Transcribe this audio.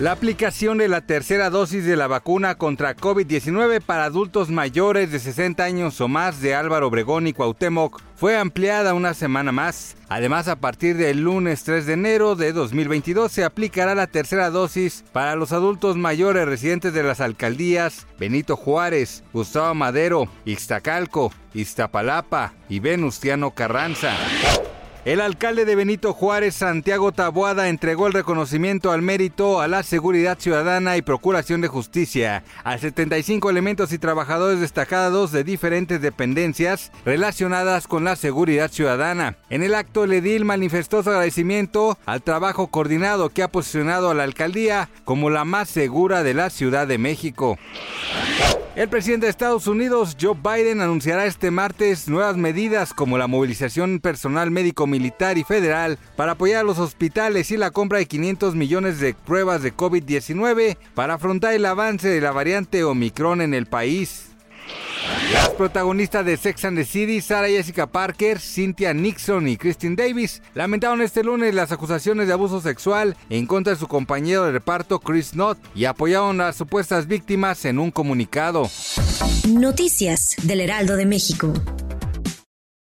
La aplicación de la tercera dosis de la vacuna contra COVID-19 para adultos mayores de 60 años o más de Álvaro Obregón y Cuauhtémoc fue ampliada una semana más. Además, a partir del lunes 3 de enero de 2022 se aplicará la tercera dosis para los adultos mayores residentes de las alcaldías Benito Juárez, Gustavo Madero, Ixtacalco, Iztapalapa y Venustiano Carranza. El alcalde de Benito Juárez, Santiago Taboada, entregó el reconocimiento al mérito a la seguridad ciudadana y procuración de justicia a 75 elementos y trabajadores destacados de diferentes dependencias relacionadas con la seguridad ciudadana. En el acto, el edil manifestó su agradecimiento al trabajo coordinado que ha posicionado a la alcaldía como la más segura de la Ciudad de México. El presidente de Estados Unidos, Joe Biden, anunciará este martes nuevas medidas como la movilización personal médico militar y federal para apoyar a los hospitales y la compra de 500 millones de pruebas de COVID-19 para afrontar el avance de la variante Omicron en el país. Las protagonistas de Sex and the City, Sarah Jessica Parker, Cynthia Nixon y Christine Davis, lamentaron este lunes las acusaciones de abuso sexual en contra de su compañero de reparto Chris Knott y apoyaron a las supuestas víctimas en un comunicado. Noticias del Heraldo de México.